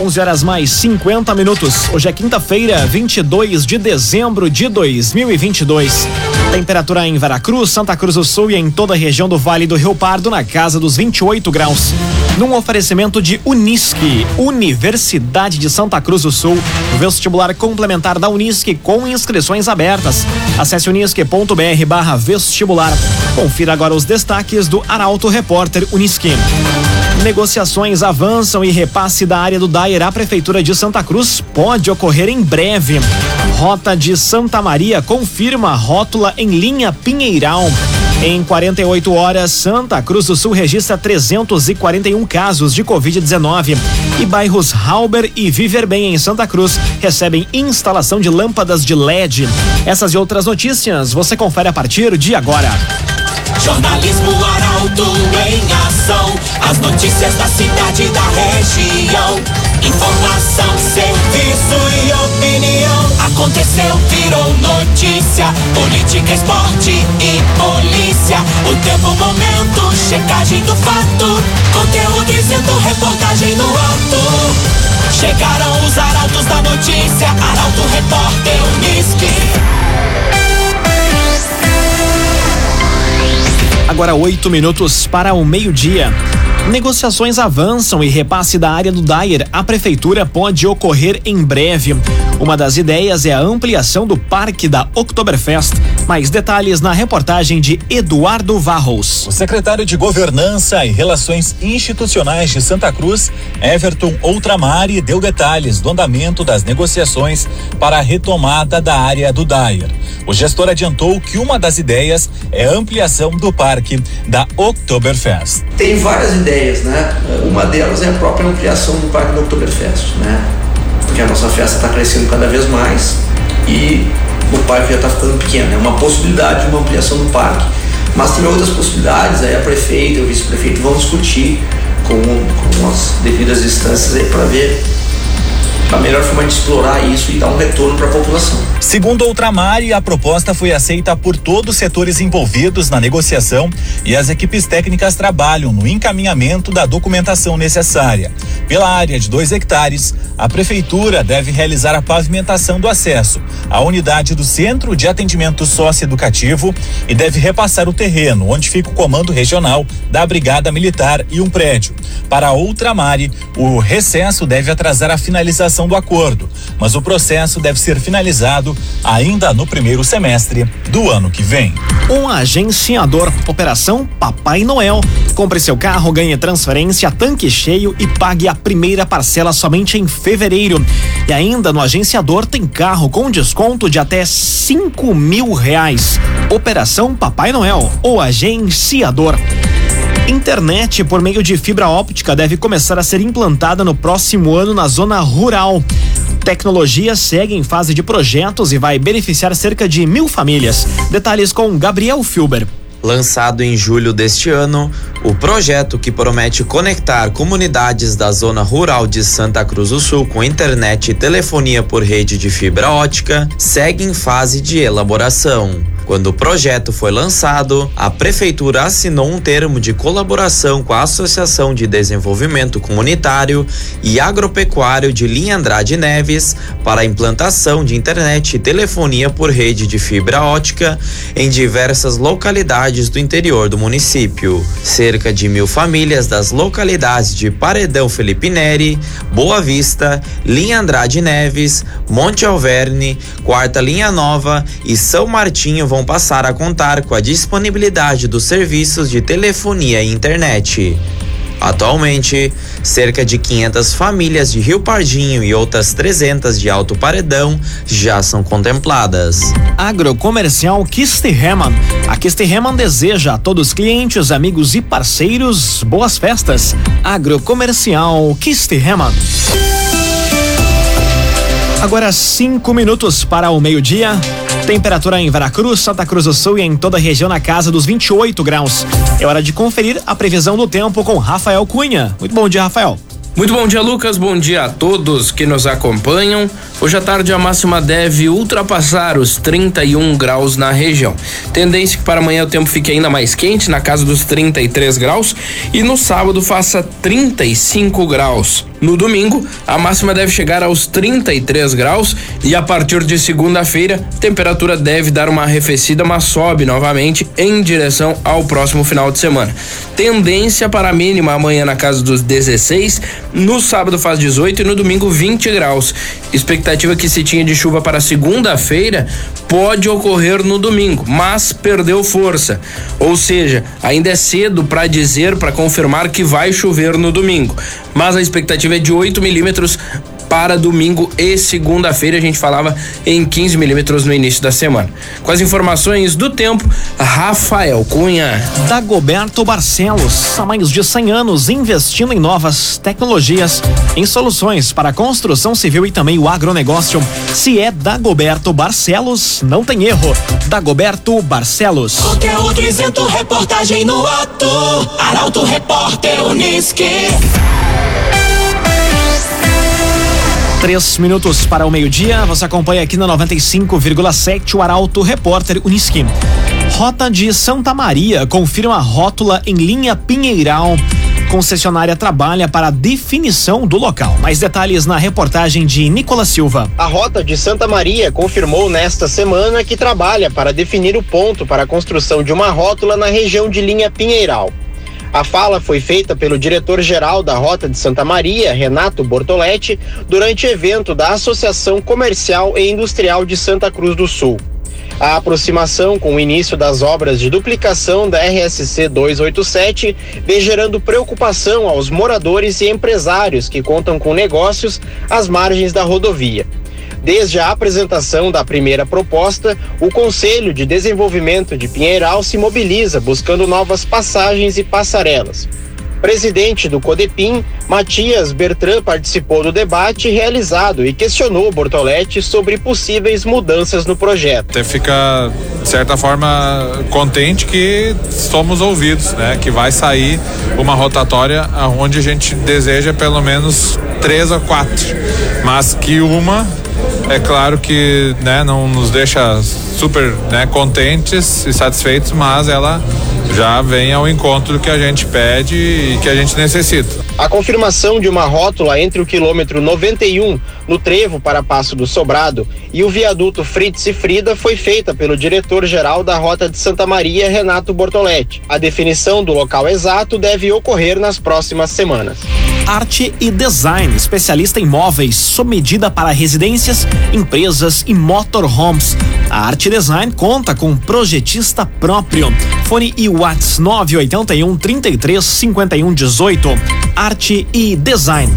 11 horas mais 50 minutos. Hoje é quinta-feira, 22 de dezembro de 2022. Temperatura em Veracruz, Santa Cruz do Sul e em toda a região do Vale do Rio Pardo na casa dos 28 graus. Num oferecimento de Unisque, Universidade de Santa Cruz do Sul, vestibular complementar da Unisque com inscrições abertas. Acesse unisque.br/vestibular. Confira agora os destaques do Arauto Repórter Unisque. Negociações avançam e repasse da área do Daier à Prefeitura de Santa Cruz pode ocorrer em breve. Rota de Santa Maria confirma rótula em linha Pinheiral. Em 48 horas, Santa Cruz do Sul registra 341 casos de Covid-19. E bairros Halber e Viver Bem em Santa Cruz recebem instalação de lâmpadas de LED. Essas e outras notícias você confere a partir de agora. Jornalismo Arauto em ação. As notícias da cidade e da região. Informação, serviço e opinião. Aconteceu, virou notícia. Política, esporte e polícia. O tempo, momento, checagem do fato. Conteúdo dizendo, reportagem no ato. Chegaram os arautos da notícia. Arauto, repórter, Unisque. Agora oito minutos para o meio-dia. Negociações avançam e repasse da área do Dyer à prefeitura pode ocorrer em breve. Uma das ideias é a ampliação do parque da Oktoberfest. Mais detalhes na reportagem de Eduardo Varros. O secretário de Governança e Relações Institucionais de Santa Cruz, Everton Outramari, deu detalhes do andamento das negociações para a retomada da área do Dyer. O gestor adiantou que uma das ideias é a ampliação do parque da Oktoberfest. Tem várias ideias, né? Uma delas é a própria ampliação do parque da Oktoberfest, né? Porque a nossa festa está crescendo cada vez mais e o parque já está ficando pequeno. É uma possibilidade de uma ampliação do parque. Mas tem outras possibilidades, aí a prefeita e o vice-prefeito vão discutir com, com as devidas instâncias aí para ver a melhor forma de explorar isso e dar um retorno para a população. Segundo Ultramar, a proposta foi aceita por todos os setores envolvidos na negociação e as equipes técnicas trabalham no encaminhamento da documentação necessária. Pela área de dois hectares, a prefeitura deve realizar a pavimentação do acesso à unidade do Centro de Atendimento Socioeducativo e deve repassar o terreno onde fica o comando regional da Brigada Militar e um prédio. Para a Ultramare, o recesso deve atrasar a finalização do acordo, mas o processo deve ser finalizado ainda no primeiro semestre do ano que vem. Um agenciador, Operação Papai Noel. Compre seu carro, ganhe transferência, tanque cheio e pague a primeira parcela somente em fevereiro. E ainda no agenciador tem carro com desconto de até cinco mil reais. Operação Papai Noel, o agenciador. Internet por meio de fibra óptica deve começar a ser implantada no próximo ano na zona rural. Tecnologia segue em fase de projetos e vai beneficiar cerca de mil famílias. Detalhes com Gabriel Filber. Lançado em julho deste ano, o projeto que promete conectar comunidades da zona rural de Santa Cruz do Sul com internet e telefonia por rede de fibra ótica segue em fase de elaboração. Quando o projeto foi lançado, a prefeitura assinou um termo de colaboração com a Associação de Desenvolvimento Comunitário e Agropecuário de Linha Andrade Neves para a implantação de internet e telefonia por rede de fibra ótica em diversas localidades do interior do município. Cerca de mil famílias das localidades de Paredão Felipe Neri, Boa Vista, Linha Andrade Neves, Monte Alverne, Quarta Linha Nova e São Martinho vão passar a contar com a disponibilidade dos serviços de telefonia e internet. Atualmente, cerca de 500 famílias de Rio Pardinho e outras 300 de Alto Paredão já são contempladas. Agrocomercial Kistihemann. A Kistihemann deseja a todos os clientes, amigos e parceiros boas festas. Agrocomercial Kistihemann. Agora cinco minutos para o meio-dia. Temperatura em Veracruz, Santa Cruz do Sul e em toda a região na casa dos 28 graus. É hora de conferir a previsão do tempo com Rafael Cunha. Muito bom dia, Rafael. Muito bom dia, Lucas. Bom dia a todos que nos acompanham. Hoje à tarde a máxima deve ultrapassar os 31 graus na região. Tendência que para amanhã o tempo fique ainda mais quente, na casa dos 33 graus, e no sábado faça 35 graus. No domingo, a máxima deve chegar aos 33 graus e a partir de segunda-feira, a temperatura deve dar uma arrefecida, mas sobe novamente em direção ao próximo final de semana. Tendência para a mínima amanhã na casa dos 16, no sábado faz 18 e no domingo 20 graus. Expectativa que se tinha de chuva para segunda-feira pode ocorrer no domingo, mas perdeu força. Ou seja, ainda é cedo para dizer, para confirmar que vai chover no domingo. Mas a expectativa é de 8 milímetros para domingo e segunda-feira. A gente falava em 15 milímetros no início da semana. Com as informações do tempo, Rafael Cunha. Dagoberto Barcelos, há mais de 100 anos investindo em novas tecnologias, em soluções para a construção civil e também o agronegócio. Se é Dagoberto Barcelos, não tem erro. Dagoberto Barcelos. Conteúdo isento, reportagem no ato. Arauto Repórter Uniski. Três minutos para o meio-dia. Você acompanha aqui na 95,7 o Arauto Repórter Uniski. Rota de Santa Maria confirma rótula em linha Pinheiral. Concessionária trabalha para a definição do local. Mais detalhes na reportagem de Nicolas Silva. A Rota de Santa Maria confirmou nesta semana que trabalha para definir o ponto para a construção de uma rótula na região de linha Pinheiral. A fala foi feita pelo diretor-geral da Rota de Santa Maria, Renato Bortoletti, durante evento da Associação Comercial e Industrial de Santa Cruz do Sul. A aproximação com o início das obras de duplicação da RSC 287 vem gerando preocupação aos moradores e empresários que contam com negócios às margens da rodovia. Desde a apresentação da primeira proposta, o Conselho de Desenvolvimento de Pinheiral se mobiliza buscando novas passagens e passarelas. Presidente do CODEPIM, Matias Bertrand participou do debate realizado e questionou Bortoletti sobre possíveis mudanças no projeto. Até fica, de certa forma, contente que somos ouvidos, né? Que vai sair uma rotatória onde a gente deseja pelo menos três ou quatro, mas que uma é claro que né, não nos deixa super né, contentes e satisfeitos, mas ela já vem ao encontro do que a gente pede e que a gente necessita. A confirmação de uma rótula entre o quilômetro 91, no trevo para Passo do Sobrado, e o viaduto Fritz e Frida foi feita pelo diretor-geral da Rota de Santa Maria, Renato Bortoletti. A definição do local exato deve ocorrer nas próximas semanas. Arte e Design, especialista em móveis sob medida para residências, empresas e motorhomes. A Arte Design conta com projetista próprio. Fone e Whats 981 33 51 18. Arte e Design.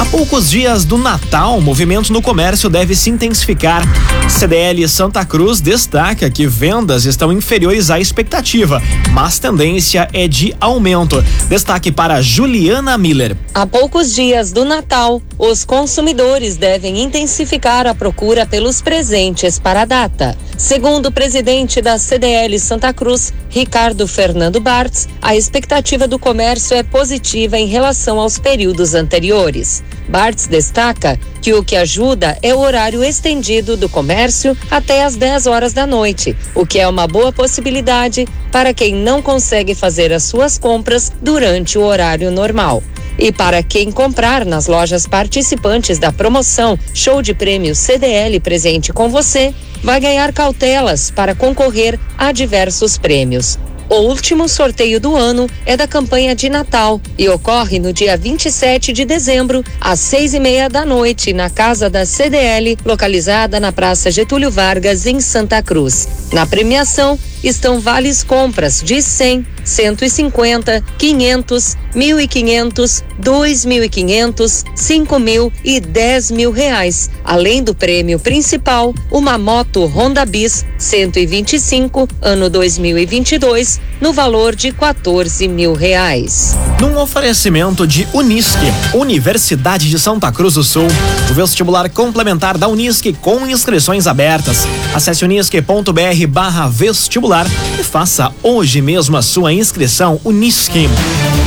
A poucos dias do Natal, o movimento no comércio deve se intensificar. CDL Santa Cruz destaca que vendas estão inferiores à expectativa, mas tendência é de aumento. Destaque para Juliana Miller. A poucos dias do Natal, os consumidores devem intensificar a procura pelos presentes para a data. Segundo o presidente da CDL Santa Cruz, Ricardo Fernando Bartz, a expectativa do comércio é positiva em relação aos períodos anteriores. Bartz destaca que o que ajuda é o horário estendido do comércio até às 10 horas da noite, o que é uma boa possibilidade para quem não consegue fazer as suas compras durante o horário normal. E para quem comprar nas lojas participantes da promoção Show de Prêmio CDL Presente com Você, vai ganhar cautelas para concorrer a diversos prêmios. O último sorteio do ano é da campanha de Natal e ocorre no dia 27 de dezembro, às seis e meia da noite, na casa da CDL, localizada na Praça Getúlio Vargas, em Santa Cruz. Na premiação estão vales compras de 100, 150, 500, 1.500, 2.500, 5 mil e 10 mil reais. Além do prêmio principal, uma moto Honda Bis 125, ano 2022, no valor de 14 mil reais. Num oferecimento de Unisque, Universidade de Santa Cruz do Sul, o vestibular complementar da Unisque com inscrições abertas. Acesse unisque.br barra vestibular e faça hoje mesmo a sua inscrição Unisque.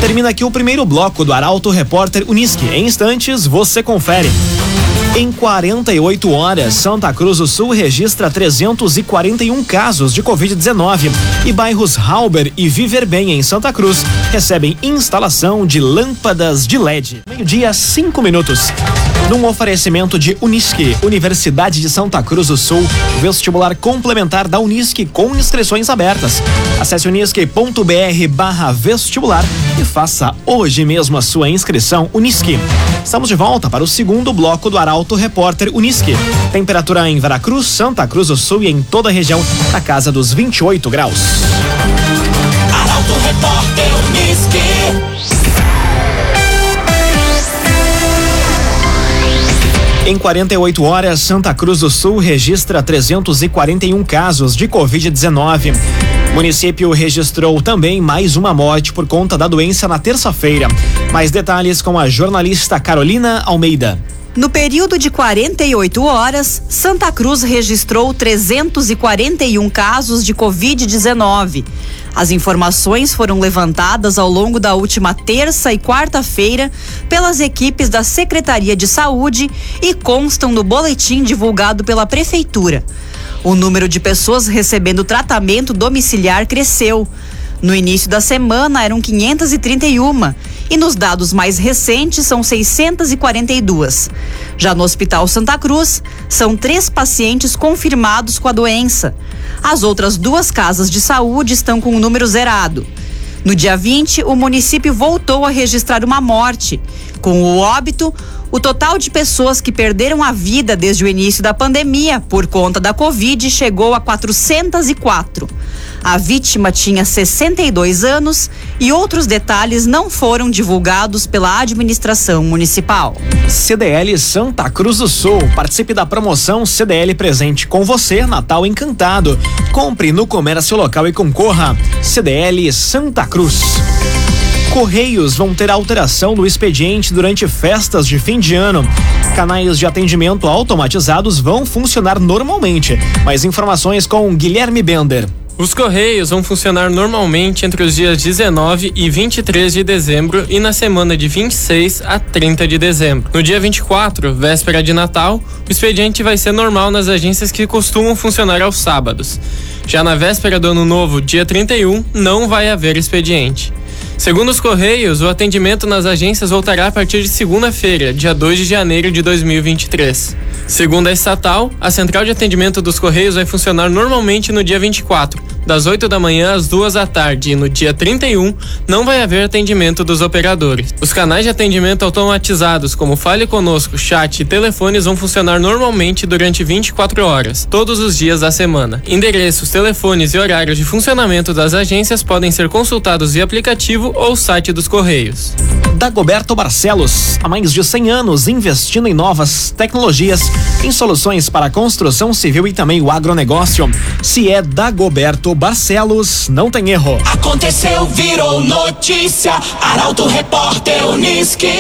Termina aqui o primeiro bloco do Arauto Repórter Unisque. Em instantes, você confere. Em 48 horas, Santa Cruz do Sul registra 341 casos de Covid-19 e bairros Halber e Viver Bem em Santa Cruz recebem instalação de lâmpadas de LED. Meio-dia, cinco minutos. Num oferecimento de Unisque, Universidade de Santa Cruz do Sul, vestibular complementar da Unisque com inscrições abertas. Acesse unisque.br barra vestibular e faça hoje mesmo a sua inscrição Unisque. Estamos de volta para o segundo bloco do Arauto Repórter Unisque. Temperatura em Veracruz, Santa Cruz do Sul e em toda a região na casa dos 28 graus. Arauto Repórter. Em 48 horas, Santa Cruz do Sul registra 341 casos de Covid-19. O município registrou também mais uma morte por conta da doença na terça-feira. Mais detalhes com a jornalista Carolina Almeida. No período de 48 horas, Santa Cruz registrou 341 casos de Covid-19. As informações foram levantadas ao longo da última terça e quarta-feira pelas equipes da Secretaria de Saúde e constam no boletim divulgado pela Prefeitura. O número de pessoas recebendo tratamento domiciliar cresceu. No início da semana eram 531 e nos dados mais recentes são 642. Já no Hospital Santa Cruz, são três pacientes confirmados com a doença. As outras duas casas de saúde estão com o número zerado. No dia 20, o município voltou a registrar uma morte. Com o óbito, o total de pessoas que perderam a vida desde o início da pandemia por conta da Covid chegou a 404. A vítima tinha 62 anos e outros detalhes não foram divulgados pela administração municipal. CDL Santa Cruz do Sul. Participe da promoção CDL Presente com você, Natal Encantado. Compre no comércio local e concorra. CDL Santa Cruz. Correios vão ter alteração no expediente durante festas de fim de ano. Canais de atendimento automatizados vão funcionar normalmente. Mais informações com Guilherme Bender. Os Correios vão funcionar normalmente entre os dias 19 e 23 de dezembro e na semana de 26 a 30 de dezembro. No dia 24, véspera de Natal, o expediente vai ser normal nas agências que costumam funcionar aos sábados. Já na véspera do Ano Novo, dia 31, não vai haver expediente. Segundo os Correios, o atendimento nas agências voltará a partir de segunda-feira, dia 2 de janeiro de 2023. Segundo a estatal, a central de atendimento dos Correios vai funcionar normalmente no dia 24, das 8 da manhã às 2 da tarde, e no dia 31 não vai haver atendimento dos operadores. Os canais de atendimento automatizados, como Fale Conosco, chat e telefones, vão funcionar normalmente durante 24 horas, todos os dias da semana. Endereços, telefones e horários de funcionamento das agências podem ser consultados via aplicativo ou site dos Correios. Dagoberto Barcelos, há mais de 100 anos investindo em novas tecnologias, em soluções para a construção civil e também o agronegócio. Se é Dagoberto Barcelos, não tem erro. Aconteceu, virou notícia. Arauto Repórter Unisque.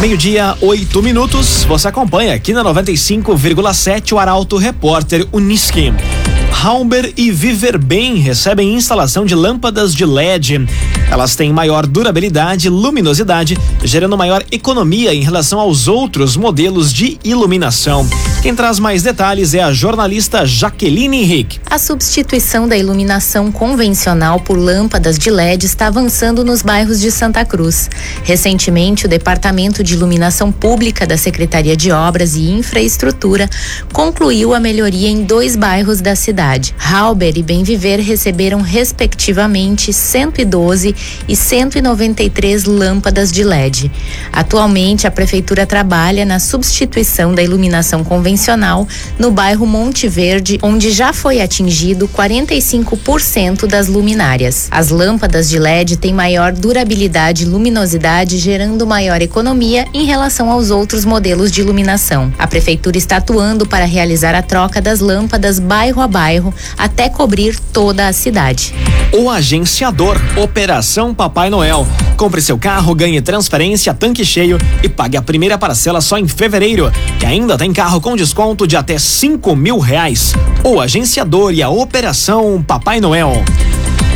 Meio-dia, oito minutos. Você acompanha aqui na 95,7 o Arauto Repórter Unisque. Halber e Viver Bem recebem instalação de lâmpadas de LED. Elas têm maior durabilidade e luminosidade, gerando maior economia em relação aos outros modelos de iluminação. Quem traz mais detalhes é a jornalista Jaqueline Henrique. A substituição da iluminação convencional por lâmpadas de LED está avançando nos bairros de Santa Cruz. Recentemente, o Departamento de Iluminação Pública da Secretaria de Obras e Infraestrutura concluiu a melhoria em dois bairros da cidade. Halber e Bem Viver receberam, respectivamente, 112 e 193 lâmpadas de LED. Atualmente, a Prefeitura trabalha na substituição da iluminação convencional no bairro Monte Verde, onde já foi atingido 45% das luminárias. As lâmpadas de LED têm maior durabilidade e luminosidade, gerando maior economia em relação aos outros modelos de iluminação. A Prefeitura está atuando para realizar a troca das lâmpadas bairro a bairro até cobrir toda a cidade. O agenciador Operação Papai Noel. Compre seu carro, ganhe transferência, tanque cheio e pague a primeira parcela só em fevereiro. E ainda tem carro com desconto de até cinco mil reais. O agenciador e a Operação Papai Noel.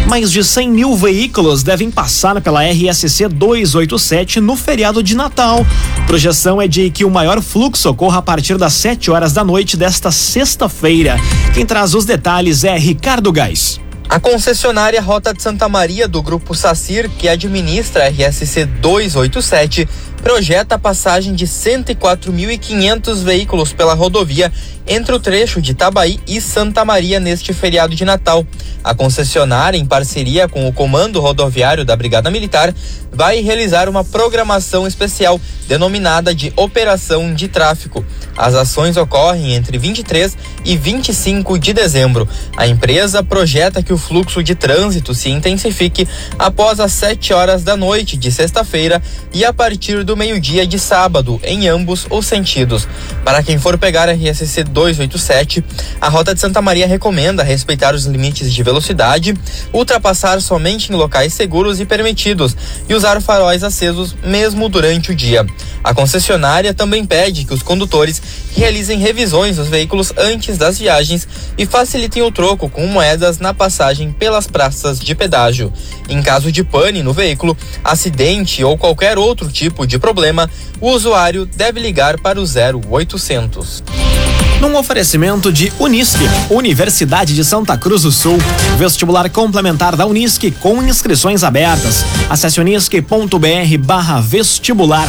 Mais de 100 mil veículos devem passar pela RSC 287 no feriado de Natal. Projeção é de que o maior fluxo ocorra a partir das 7 horas da noite desta sexta-feira. Quem traz os detalhes é Ricardo Gás. A concessionária Rota de Santa Maria do Grupo Sacir, que administra a RSC 287, projeta a passagem de 104.500 veículos pela rodovia entre o trecho de Itabaí e Santa Maria neste feriado de Natal. A concessionária, em parceria com o Comando Rodoviário da Brigada Militar, vai realizar uma programação especial denominada de Operação de Tráfico. As ações ocorrem entre 23 e 25 de dezembro. A empresa projeta que o fluxo de trânsito se intensifique após as 7 horas da noite de sexta-feira e a partir do meio-dia de sábado, em ambos os sentidos. Para quem for pegar a RSC 287, a Rota de Santa Maria recomenda respeitar os limites de velocidade, ultrapassar somente em locais seguros e permitidos e usar faróis acesos mesmo durante o dia. A concessionária também pede que os condutores realizem revisões dos veículos antes das viagens e facilitem o troco com moedas na passagem pelas praças de pedágio. Em caso de pane no veículo, acidente ou qualquer outro tipo de problema, o usuário deve ligar para o 0800. Num oferecimento de Unisque, Universidade de Santa Cruz do Sul, vestibular complementar da Unisque com inscrições abertas. Acesse unisque.br barra vestibular.